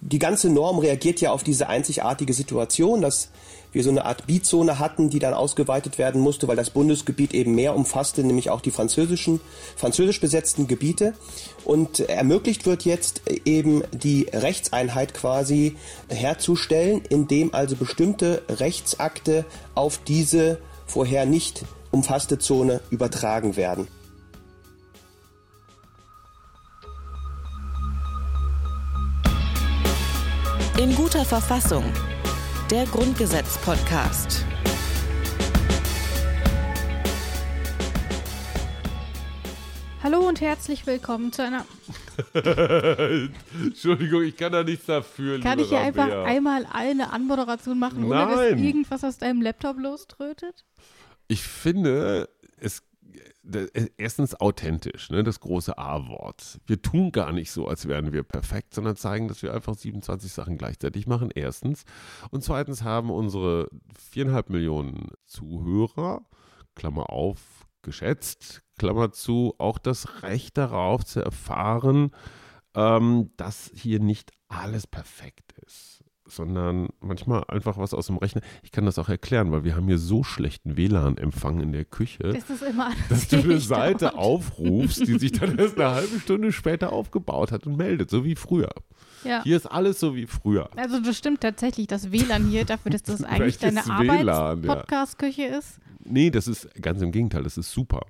die ganze Norm reagiert ja auf diese einzigartige Situation, dass wir so eine Art Bizone hatten, die dann ausgeweitet werden musste, weil das Bundesgebiet eben mehr umfasste, nämlich auch die französischen, französisch besetzten Gebiete. Und ermöglicht wird jetzt eben die Rechtseinheit quasi herzustellen, indem also bestimmte Rechtsakte auf diese vorher nicht umfasste Zone übertragen werden. In guter Verfassung. Der Grundgesetz-Podcast. Hallo und herzlich willkommen zu einer. Entschuldigung, ich kann da nichts dafür. Kann ich hier einfach Bea. einmal eine Anmoderation machen, ohne Nein. dass irgendwas aus deinem Laptop loströtet? Ich finde, erstens authentisch, ne, das große A-Wort. Wir tun gar nicht so, als wären wir perfekt, sondern zeigen, dass wir einfach 27 Sachen gleichzeitig machen, erstens. Und zweitens haben unsere viereinhalb Millionen Zuhörer, Klammer auf, geschätzt, Klammer zu, auch das Recht darauf zu erfahren, ähm, dass hier nicht alles perfekt ist sondern manchmal einfach was aus dem Rechner. Ich kann das auch erklären, weil wir haben hier so schlechten WLAN-Empfang in der Küche, das ist immer dass du eine Seite aufrufst, die sich dann erst eine halbe Stunde später aufgebaut hat und meldet, so wie früher. Ja. Hier ist alles so wie früher. Also das stimmt tatsächlich, das WLAN hier, dafür, dass das eigentlich deine Arbeits-Podcast-Küche ja. ist. Nee, das ist ganz im Gegenteil, das ist super.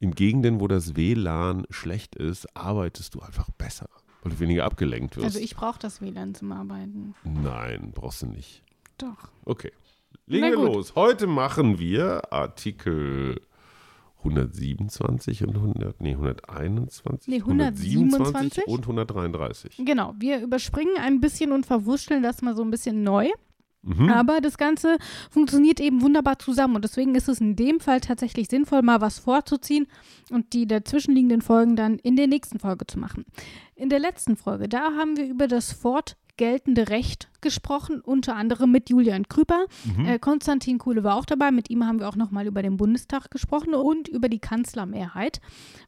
In Gegenden, wo das WLAN schlecht ist, arbeitest du einfach besser. Weil du weniger abgelenkt wirst. Also ich brauche das WLAN zum Arbeiten. Nein, brauchst du nicht. Doch. Okay. Legen wir los. Heute machen wir Artikel 127 und 100, nee, 121, nee, 127 und 133. Genau, wir überspringen ein bisschen und verwurschteln das mal so ein bisschen neu. Mhm. Aber das Ganze funktioniert eben wunderbar zusammen und deswegen ist es in dem Fall tatsächlich sinnvoll, mal was vorzuziehen und die dazwischenliegenden Folgen dann in der nächsten Folge zu machen. In der letzten Folge, da haben wir über das fortgeltende Recht gesprochen, unter anderem mit Julian Krüper. Mhm. Äh, Konstantin Kuhle war auch dabei, mit ihm haben wir auch nochmal über den Bundestag gesprochen und über die Kanzlermehrheit.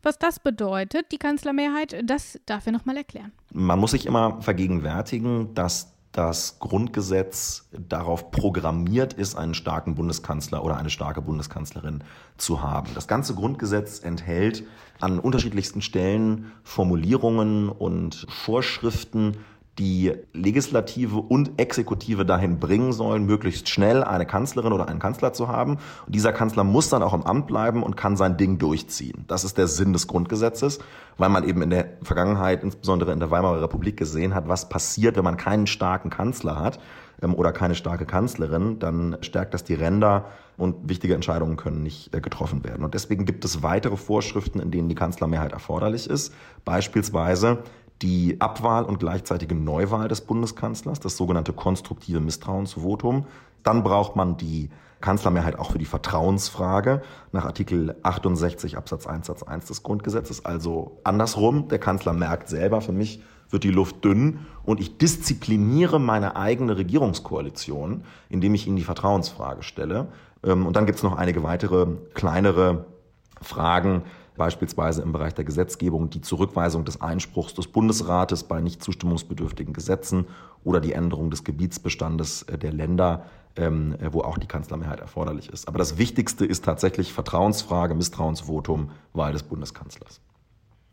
Was das bedeutet, die Kanzlermehrheit, das darf er nochmal erklären. Man muss sich immer vergegenwärtigen, dass das Grundgesetz darauf programmiert ist, einen starken Bundeskanzler oder eine starke Bundeskanzlerin zu haben. Das ganze Grundgesetz enthält an unterschiedlichsten Stellen Formulierungen und Vorschriften, die Legislative und Exekutive dahin bringen sollen, möglichst schnell eine Kanzlerin oder einen Kanzler zu haben. Und dieser Kanzler muss dann auch im Amt bleiben und kann sein Ding durchziehen. Das ist der Sinn des Grundgesetzes, weil man eben in der Vergangenheit, insbesondere in der Weimarer Republik, gesehen hat, was passiert, wenn man keinen starken Kanzler hat ähm, oder keine starke Kanzlerin, dann stärkt das die Ränder und wichtige Entscheidungen können nicht äh, getroffen werden. Und deswegen gibt es weitere Vorschriften, in denen die Kanzlermehrheit erforderlich ist. Beispielsweise die Abwahl und gleichzeitige Neuwahl des Bundeskanzlers, das sogenannte konstruktive Misstrauensvotum. Dann braucht man die Kanzlermehrheit auch für die Vertrauensfrage nach Artikel 68 Absatz 1 Satz 1 des Grundgesetzes. Also andersrum, der Kanzler merkt selber, für mich wird die Luft dünn und ich diszipliniere meine eigene Regierungskoalition, indem ich ihnen die Vertrauensfrage stelle. Ähm, und dann gibt es noch einige weitere kleinere Fragen, beispielsweise im Bereich der Gesetzgebung die Zurückweisung des Einspruchs des Bundesrates bei nicht zustimmungsbedürftigen Gesetzen oder die Änderung des Gebietsbestandes äh, der Länder, ähm, äh, wo auch die Kanzlermehrheit erforderlich ist. Aber das Wichtigste ist tatsächlich Vertrauensfrage, Misstrauensvotum, Wahl des Bundeskanzlers.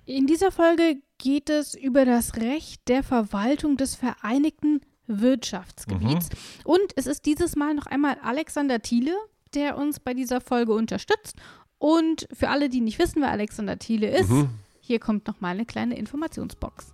In dieser Folge geht es über das Recht der Verwaltung des Vereinigten Wirtschaftsgebiets. Mhm. Und es ist dieses Mal noch einmal Alexander Thiele, der uns bei dieser Folge unterstützt. Und für alle, die nicht wissen, wer Alexander Thiele ist, mhm. hier kommt noch mal eine kleine Informationsbox.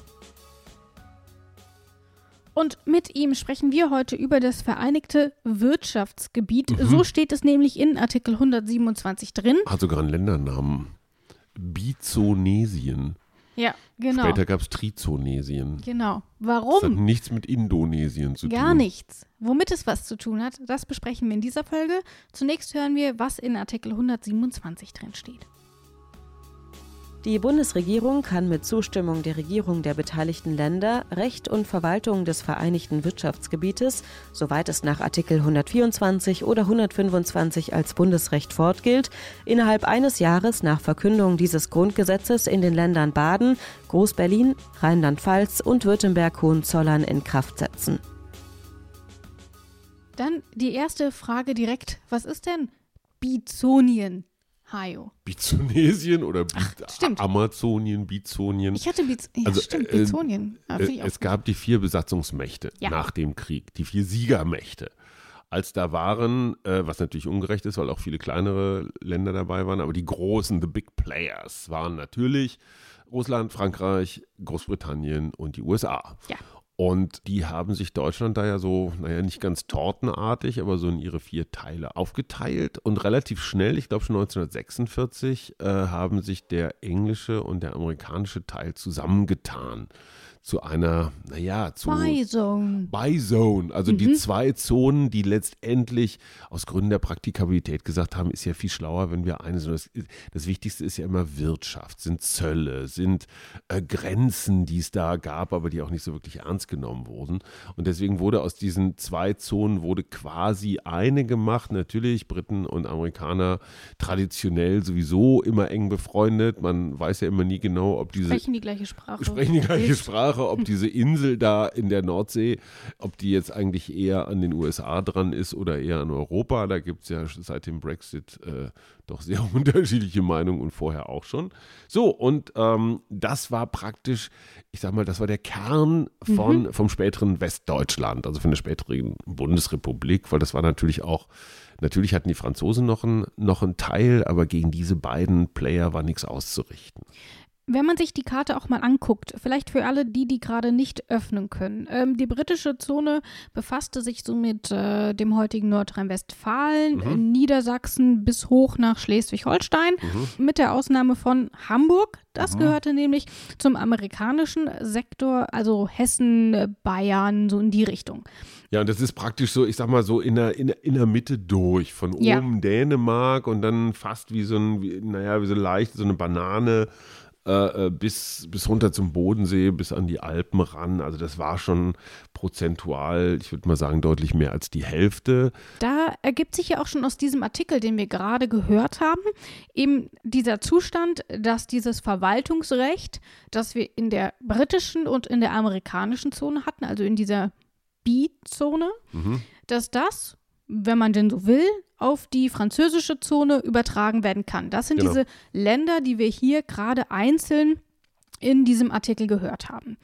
Und mit ihm sprechen wir heute über das Vereinigte Wirtschaftsgebiet. Mhm. So steht es nämlich in Artikel 127 drin. Hat sogar einen Ländernamen. Bizonesien. Ja, genau. Später gab es Trizonesien. Genau. Das hat Warum? nichts mit Indonesien zu Gar tun. nichts. Womit es was zu tun hat, das besprechen wir in dieser Folge. Zunächst hören wir, was in Artikel 127 drin steht. Die Bundesregierung kann mit Zustimmung der Regierung der beteiligten Länder Recht und Verwaltung des Vereinigten Wirtschaftsgebietes, soweit es nach Artikel 124 oder 125 als Bundesrecht fortgilt, innerhalb eines Jahres nach Verkündung dieses Grundgesetzes in den Ländern Baden, Groß-Berlin, Rheinland-Pfalz und Württemberg-Hohenzollern in Kraft setzen. Dann die erste Frage direkt. Was ist denn Bizonien, Hajo? Bizonesien oder Bi stimmt. Amazonien, Bizonien. Ich hatte Biz ja, Also, stimmt, äh, Bizonien. Äh, auch es gab die vier Besatzungsmächte Ja. nach dem Krieg, die vier Siegermächte. Als da waren, äh, was natürlich ungerecht ist, weil auch viele kleinere Länder dabei waren, aber die großen, the big players waren natürlich Russland, Frankreich, Großbritannien und die USA. Ja. Und die haben sich Deutschland da ja so, naja, nicht ganz tortenartig, aber so in ihre vier Teile aufgeteilt. Und relativ schnell, ich glaube schon 1946, äh, haben sich der englische und der amerikanische Teil zusammengetan zu einer, naja, zu Bizone. Bizone, also die zwei Zonen, die letztendlich aus Gründen der Praktikabilität gesagt haben, ist ja viel schlauer, wenn wir eine. Das, das Wichtigste ist ja immer Wirtschaft, sind Zölle, sind äh, Grenzen, die es da gab, aber die auch nicht so wirklich ernst genommen wurden. Und deswegen wurde aus diesen zwei Zonen wurde quasi eine gemacht. Natürlich Briten und Amerikaner traditionell sowieso immer eng befreundet. Man weiß ja immer nie genau, ob diese Sprechen die gleiche Sprache. sprechen die gleiche Sprache, ob diese Insel da in der Nordsee, ob die jetzt eigentlich eher an den USA dran ist oder eher an Europa. Da gibt es ja seit dem Brexit äh, doch sehr unterschiedliche Meinungen und vorher auch schon. So, und ähm, das war praktisch, ich sag mal, das war der Kern von, vom späteren Westdeutschland, also von der späteren Bundesrepublik, weil das war natürlich auch Natürlich hatten die Franzosen noch einen, noch einen Teil, aber gegen diese beiden Player war nichts auszurichten. Wenn man sich die Karte auch mal anguckt, vielleicht für alle die, die gerade nicht öffnen können. Ähm, die britische Zone befasste sich so mit äh, dem heutigen Nordrhein-Westfalen, Mhm. Niedersachsen bis hoch nach Schleswig-Holstein, Mhm. mit der Ausnahme von Hamburg. Das gehörte nämlich zum amerikanischen Sektor, also Hessen, Bayern, so in die Richtung. Ja, und das ist praktisch so, ich sag mal so in der, in in der Mitte durch. Von oben Ja. Dänemark und dann fast wie so ein, wie, naja, wie so leicht, so eine Banane äh, äh, bis, bis runter zum Bodensee, bis an die Alpen ran. Also das war schon prozentual, ich würde mal sagen, deutlich mehr als die Hälfte. Da ergibt sich ja auch schon aus diesem Artikel, den wir gerade gehört haben, eben dieser Zustand, dass dieses Verwaltungsrecht, das wir in der britischen und in der amerikanischen Zone hatten, also in dieser B-Zone, Mhm. dass das, wenn man denn so will, auf die französische Zone übertragen werden kann. Das sind Genau. diese Länder, die wir hier gerade einzeln in diesem Artikel gehört haben.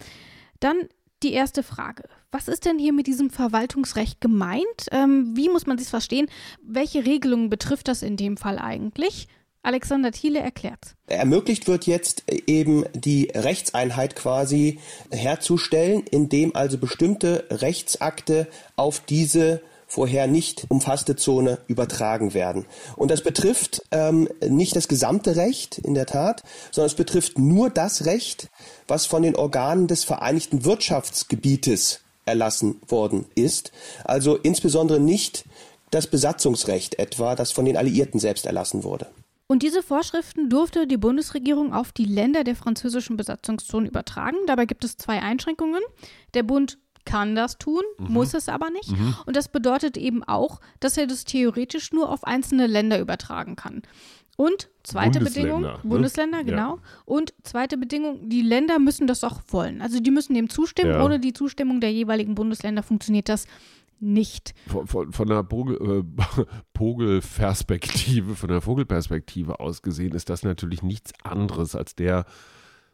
Dann die erste Frage. Was ist denn hier mit diesem Verwaltungsrecht gemeint? Ähm, wie muss man das verstehen? Welche Regelungen betrifft das in dem Fall eigentlich? Alexander Thiele erklärt. Ermöglicht wird jetzt eben die Rechtseinheit quasi herzustellen, indem also bestimmte Rechtsakte auf diese vorher nicht umfasste Zone übertragen werden. Und das betrifft ähm, nicht das gesamte Recht in der Tat, sondern es betrifft nur das Recht, was von den Organen des Vereinigten Wirtschaftsgebietes erlassen worden ist. Also insbesondere nicht das Besatzungsrecht etwa, das von den Alliierten selbst erlassen wurde. Und diese Vorschriften durfte die Bundesregierung auf die Länder der französischen Besatzungszone übertragen. Dabei gibt es zwei Einschränkungen. Der Bund kann das tun, muss es aber nicht. Und das bedeutet eben auch, dass er das theoretisch nur auf einzelne Länder übertragen kann. Und zweite Bedingung, ne? Bundesländer, Ja. genau. Und zweite Bedingung, die Länder müssen das auch wollen. Also die müssen dem zustimmen. Ja. Ohne die Zustimmung der jeweiligen Bundesländer funktioniert das nicht. Von, von, von der Vogel, äh, Vogelperspektive, von der Vogelperspektive aus gesehen, ist das natürlich nichts anderes als der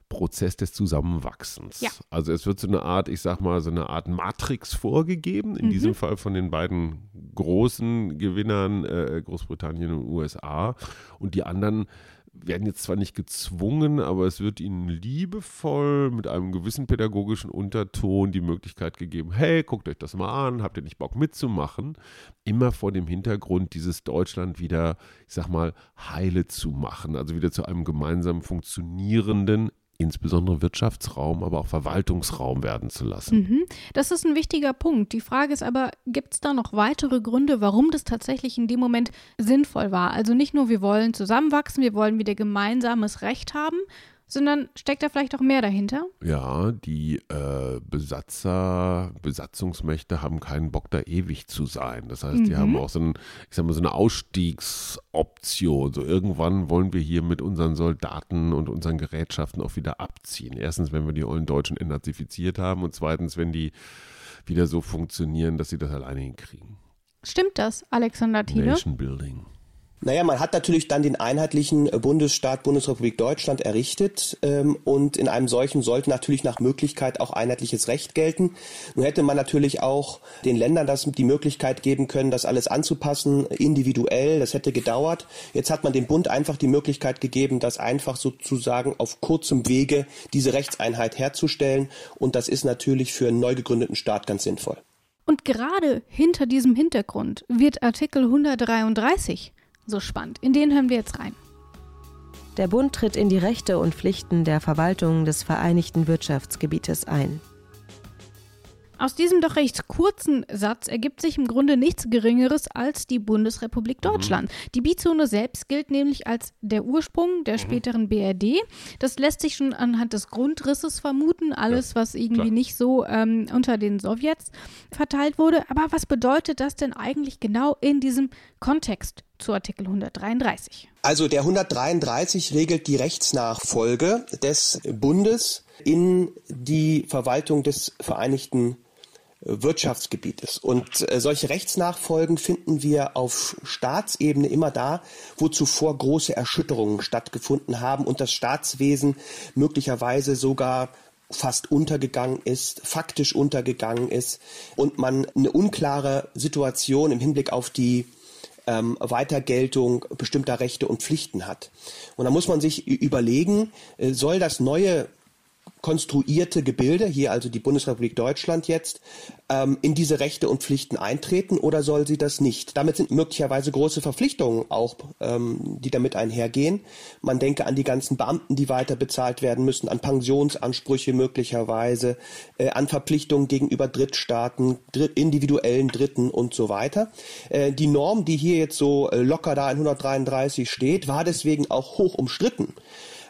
Prozess des Zusammenwachsens. Ja. Also es wird so eine Art, ich sag mal, so eine Art Matrix vorgegeben, in Mhm. diesem Fall von den beiden großen Gewinnern, äh, Großbritannien und USA. Und die anderen werden jetzt zwar nicht gezwungen, aber es wird ihnen liebevoll mit einem gewissen pädagogischen Unterton die Möglichkeit gegeben, hey, guckt euch das mal an, habt ihr nicht Bock mitzumachen? Immer vor dem Hintergrund, dieses Deutschland wieder, ich sag mal, heile zu machen, also wieder zu einem gemeinsam funktionierenden insbesondere Wirtschaftsraum, aber auch Verwaltungsraum werden zu lassen. Mhm. Das ist ein wichtiger Punkt. Die Frage ist aber, gibt es da noch weitere Gründe, warum das tatsächlich in dem Moment sinnvoll war? Also nicht nur, wir wollen zusammenwachsen, wir wollen wieder gemeinsames Recht haben, sondern steckt da vielleicht auch mehr dahinter? Ja, die äh, Besatzer, Besatzungsmächte haben keinen Bock, da ewig zu sein. Das heißt, mhm. die haben auch so, ein, ich sag mal, so eine Ausstiegsoption. So irgendwann wollen wir hier mit unseren Soldaten und unseren Gerätschaften auch wieder abziehen. Erstens, wenn wir die ollen Deutschen entnazifiziert haben und zweitens, wenn die wieder so funktionieren, dass sie das alleine hinkriegen. Stimmt das, Alexander Thiele? Nation Building. Naja, man hat natürlich dann den einheitlichen äh, Bundesstaat Bundesrepublik Deutschland errichtet ähm, und in einem solchen sollte natürlich nach Möglichkeit auch einheitliches Recht gelten. Nun hätte man natürlich auch den Ländern das die Möglichkeit geben können, das alles anzupassen, individuell. Das hätte gedauert. Jetzt hat man dem Bund einfach die Möglichkeit gegeben, das einfach sozusagen auf kurzem Wege diese Rechtseinheit herzustellen und das ist natürlich für einen neu gegründeten Staat ganz sinnvoll. Und gerade hinter diesem Hintergrund wird Artikel 133 so spannend. In den hören wir jetzt rein. Der Bund tritt in die Rechte und Pflichten der Verwaltung des Vereinigten Wirtschaftsgebietes ein. Aus diesem doch recht kurzen Satz ergibt sich im Grunde nichts Geringeres als die Bundesrepublik mhm. Deutschland. Mhm. Die Bizone selbst gilt nämlich als der Ursprung der mhm. späteren BRD. Das lässt sich schon anhand des Grundrisses vermuten, alles, ja, was irgendwie klar. nicht so ähm, unter den Sowjets verteilt wurde. Aber was bedeutet das denn eigentlich genau in diesem Kontext? Zu Artikel 133. Also der 133 regelt die Rechtsnachfolge des Bundes in die Verwaltung des Vereinigten Wirtschaftsgebietes. Und äh, solche Rechtsnachfolgen finden wir auf Staatsebene immer da, wo zuvor große Erschütterungen stattgefunden haben und das Staatswesen möglicherweise sogar fast untergegangen ist, faktisch untergegangen ist und man eine unklare Situation im Hinblick auf die ähm, Weitergeltung bestimmter Rechte und Pflichten hat. Und da muss man sich überlegen, äh, soll das neue konstruierte Gebilde, hier also die Bundesrepublik Deutschland jetzt, ähm, in diese Rechte und Pflichten eintreten oder soll sie das nicht? Damit sind möglicherweise große Verpflichtungen auch, ähm, die damit einhergehen. Man denke an die ganzen Beamten, die weiter bezahlt werden müssen, an Pensionsansprüche möglicherweise, äh, an Verpflichtungen gegenüber Drittstaaten, dritt, individuellen Dritten und so weiter. Äh, die Norm, die hier jetzt so äh, locker da in 133 steht, war deswegen auch hoch umstritten.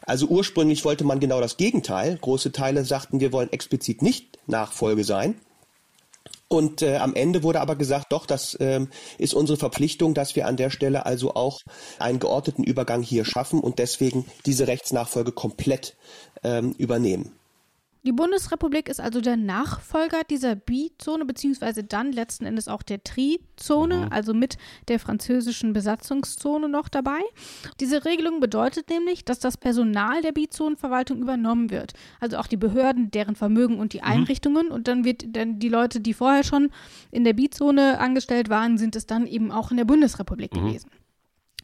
Also ursprünglich wollte man genau das Gegenteil. Große Teile sagten, wir wollen explizit nicht Nachfolge sein. Und äh, am Ende wurde aber gesagt, doch, das ähm, ist unsere Verpflichtung, dass wir an der Stelle also auch einen geordneten Übergang hier schaffen und deswegen diese Rechtsnachfolge komplett ähm, übernehmen. Die Bundesrepublik ist also der Nachfolger dieser Bi-Zone, beziehungsweise dann letzten Endes auch der Tri-Zone, mhm. also mit der französischen Besatzungszone noch dabei. Diese Regelung bedeutet nämlich, dass das Personal der Bi-Zonenverwaltung übernommen wird. Also auch die Behörden, deren Vermögen und die mhm. Einrichtungen. Und dann wird dann die Leute, die vorher schon in der Bi-Zone angestellt waren, sind es dann eben auch in der Bundesrepublik mhm. gewesen.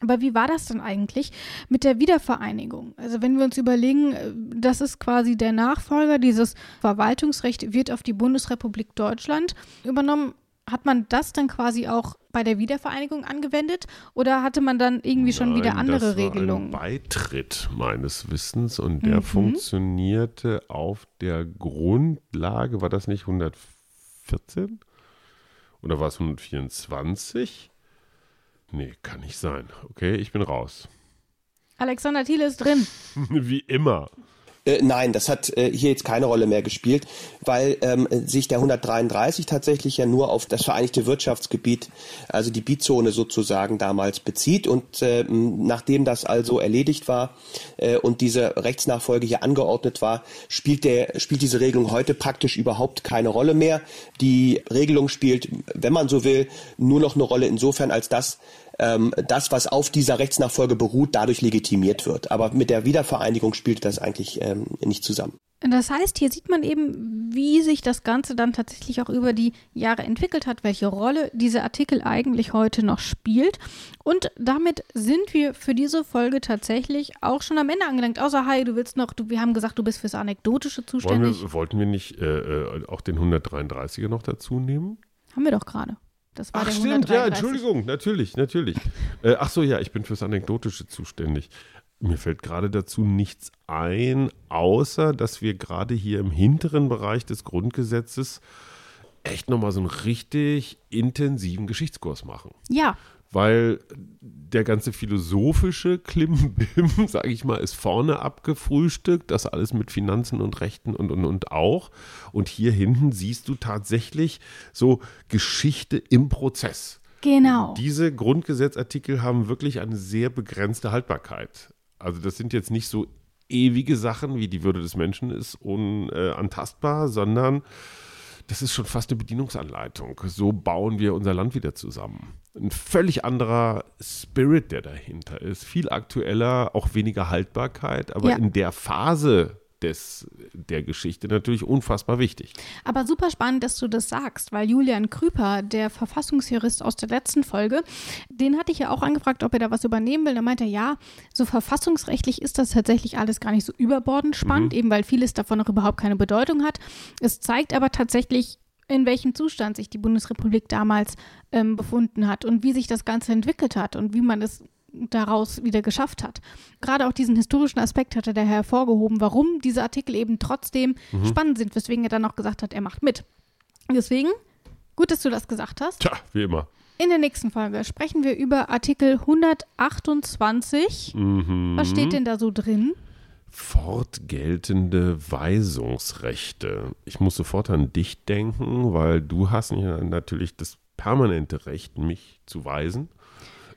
Aber wie war das denn eigentlich mit der Wiedervereinigung? Also wenn wir uns überlegen, äh, das ist quasi der Nachfolger, dieses Verwaltungsrecht wird auf die Bundesrepublik Deutschland übernommen. Hat man das dann quasi auch bei der Wiedervereinigung angewendet oder hatte man dann irgendwie schon Nein, wieder andere das war Regelungen? Ein Beitritt meines Wissens und der mhm. funktionierte auf der Grundlage, war das nicht 114 oder war es 124? Nee, kann nicht sein. Okay, ich bin raus. Alexander Thiele ist drin. Wie immer. Äh, nein, das hat äh, hier jetzt keine Rolle mehr gespielt, weil ähm, sich der 133 tatsächlich ja nur auf das Vereinigte Wirtschaftsgebiet, also die Bizone sozusagen damals bezieht. Und äh, nachdem das also erledigt war äh, und diese Rechtsnachfolge hier angeordnet war, spielt, der, spielt diese Regelung heute praktisch überhaupt keine Rolle mehr. Die Regelung spielt, wenn man so will, nur noch eine Rolle insofern, als dass ähm, das, was auf dieser Rechtsnachfolge beruht, dadurch legitimiert wird. Aber mit der Wiedervereinigung spielt das eigentlich ähm, nicht zusammen. Das heißt, hier sieht man eben, wie sich das Ganze dann tatsächlich auch über die Jahre entwickelt hat, welche Rolle dieser Artikel eigentlich heute noch spielt. Und damit sind wir für diese Folge tatsächlich auch schon am Ende angelangt. Außer, hi, du willst noch, du, wir haben gesagt, du bist fürs Anekdotische zuständig. Wir, wollten wir nicht äh, äh auch den 133er noch dazu nehmen? Haben wir doch gerade. Das war ach, der stimmt, 133. ja, Entschuldigung, natürlich, natürlich. äh, ach so, ja, ich bin fürs Anekdotische zuständig. Mir fällt gerade dazu nichts ein, außer dass wir gerade hier im hinteren Bereich des Grundgesetzes echt nochmal so einen richtig intensiven Geschichtskurs machen. Ja. Weil der ganze philosophische Klimbim, sage ich mal, ist vorne abgefrühstückt, das alles mit Finanzen und Rechten und, und, und auch. Und hier hinten siehst du tatsächlich so Geschichte im Prozess. Genau. Diese Grundgesetzartikel haben wirklich eine sehr begrenzte Haltbarkeit. Also das sind jetzt nicht so ewige Sachen, wie die Würde des Menschen ist unantastbar, sondern das ist schon fast eine Bedienungsanleitung. So bauen wir unser Land wieder zusammen. Ein völlig anderer Spirit, der dahinter ist. Viel aktueller, auch weniger Haltbarkeit, aber Ja. in der Phase des, der Geschichte natürlich unfassbar wichtig. Aber super spannend, dass du das sagst, weil Julian Krüper, der Verfassungsjurist aus der letzten Folge, den hatte ich ja auch angefragt, ob er da was übernehmen will. Da meinte er, ja, so verfassungsrechtlich ist das tatsächlich alles gar nicht so überbordend spannend, eben weil vieles davon noch überhaupt keine Bedeutung hat. Es zeigt aber tatsächlich, in welchem Zustand sich die Bundesrepublik damals ähm, befunden hat und wie sich das Ganze entwickelt hat und wie man es daraus wieder geschafft hat. Gerade auch diesen historischen Aspekt hat er daher hervorgehoben, warum diese Artikel eben trotzdem spannend sind, weswegen er dann auch gesagt hat, er macht mit. Deswegen, gut, dass du das gesagt hast. Tja, wie immer. In der nächsten Folge sprechen wir über Artikel 128. Mhm. Was steht denn da so drin? Fortgeltende Weisungsrechte. Ich muss sofort an dich denken, weil du hast ja natürlich das permanente Recht, mich zu weisen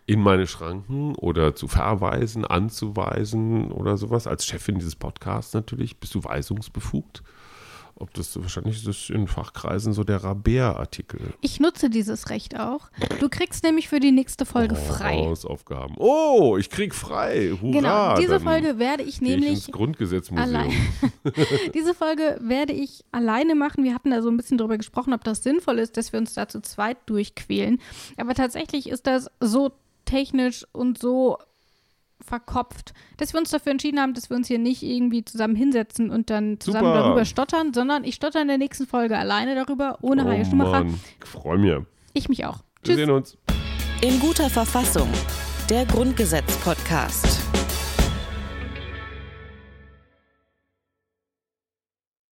in meine Schranken oder zu verweisen, anzuweisen oder sowas. Als Chefin dieses Podcasts natürlich bist du weisungsbefugt. Ob das wahrscheinlich ist das in Fachkreisen so der Rabea-Artikel. Ich nutze dieses Recht auch. Du kriegst nämlich für die nächste Folge frei. Hausaufgaben. Oh, ich krieg frei. Hurra. Genau, diese dann Folge werde ich gehe ich ins nämlich Grundgesetzmuseum. Diese Folge werde ich alleine machen. Wir hatten da so ein bisschen drüber gesprochen, ob das sinnvoll ist, dass wir uns da zu zweit durchquälen. Aber tatsächlich ist das so technisch und so verkopft, dass wir uns dafür entschieden haben, dass wir uns hier nicht irgendwie zusammen hinsetzen und dann zusammen Super. darüber stottern, sondern ich stotter in der nächsten Folge alleine darüber, ohne oh Haie Schumacher. Mann, ich freue mich. Ich mich auch. Wir Tschüss. sehen uns. In guter Verfassung. Der Grundgesetz-Podcast.